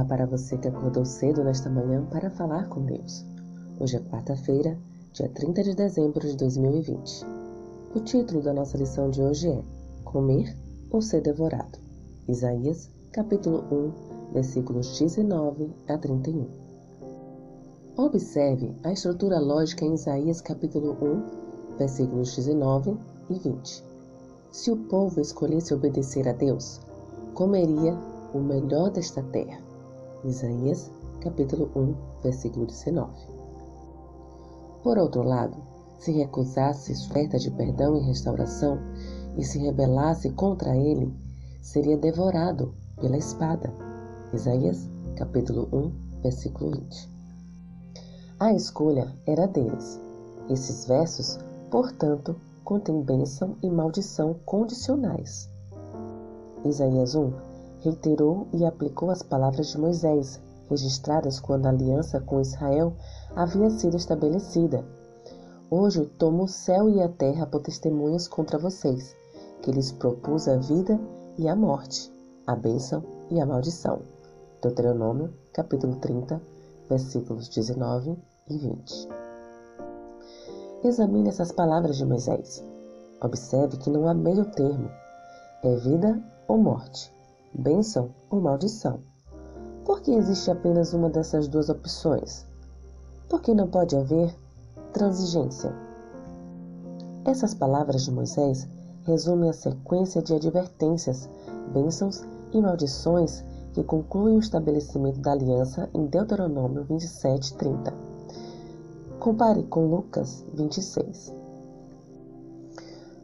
Olá para você que acordou cedo nesta manhã para falar com Deus. Hoje é quarta-feira, dia 30 de dezembro de 2020. O título da nossa lição de hoje é Comer ou ser devorado. Isaías, capítulo 1, versículos 19 a 31. Observe a estrutura lógica em Isaías capítulo 1, versículos 19 e 20. Se o povo escolhesse obedecer a Deus, comeria o melhor desta terra. Isaías, capítulo 1, versículo 19. Por outro lado, se recusasse oferta de perdão e restauração e se rebelasse contra ele, seria devorado pela espada. Isaías, capítulo 1, versículo 20. A escolha era deles. Esses versos, portanto, contêm bênção e maldição condicionais. Isaías 1 reiterou e aplicou as palavras de Moisés, registradas quando a aliança com Israel havia sido estabelecida. Hoje tomo o céu e a terra por testemunhas contra vocês, que lhes propus a vida e a morte, a bênção e a maldição. Deuteronômio, capítulo 30, versículos 19 e 20. Examine essas palavras de Moisés. Observe que não há meio termo. É vida ou morte bênção ou maldição. Por que existe apenas uma dessas duas opções? Por que não pode haver transigência? Essas palavras de Moisés resumem a sequência de advertências, bênçãos e maldições que concluem o estabelecimento da aliança em Deuteronômio 27, 30. Compare com Lucas 26.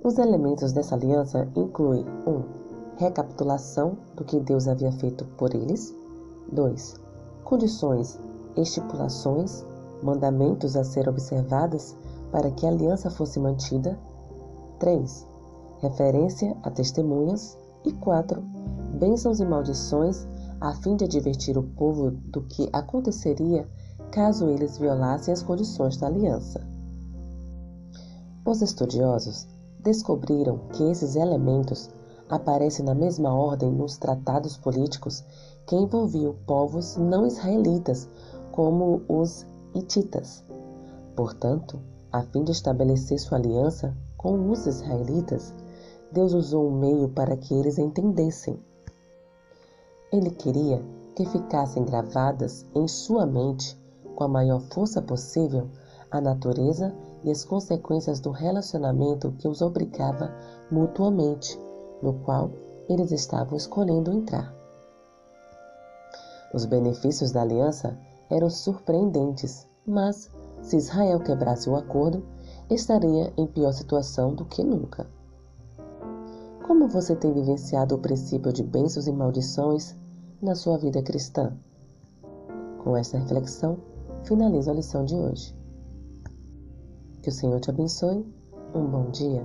Os elementos dessa aliança incluem 1. Um, recapitulação do que Deus havia feito por eles. 2. Condições, estipulações, mandamentos a ser observadas para que a aliança fosse mantida. 3. Referência a testemunhas. E 4. Bênçãos e maldições a fim de advertir o povo do que aconteceria caso eles violassem as condições da aliança. Os estudiosos descobriram que esses elementos aparece na mesma ordem nos tratados políticos que envolviam povos não israelitas, como os hititas. Portanto, a fim de estabelecer sua aliança com os israelitas, Deus usou um meio para que eles entendessem. Ele queria que ficassem gravadas em sua mente, com a maior força possível, a natureza e as consequências do relacionamento que os obrigava mutuamente no qual eles estavam escolhendo entrar. Os benefícios da aliança eram surpreendentes, mas se Israel quebrasse o acordo, estaria em pior situação do que nunca. Como você tem vivenciado o princípio de bênçãos e maldições na sua vida cristã? Com esta reflexão, finalizo a lição de hoje. Que o Senhor te abençoe. Um bom dia.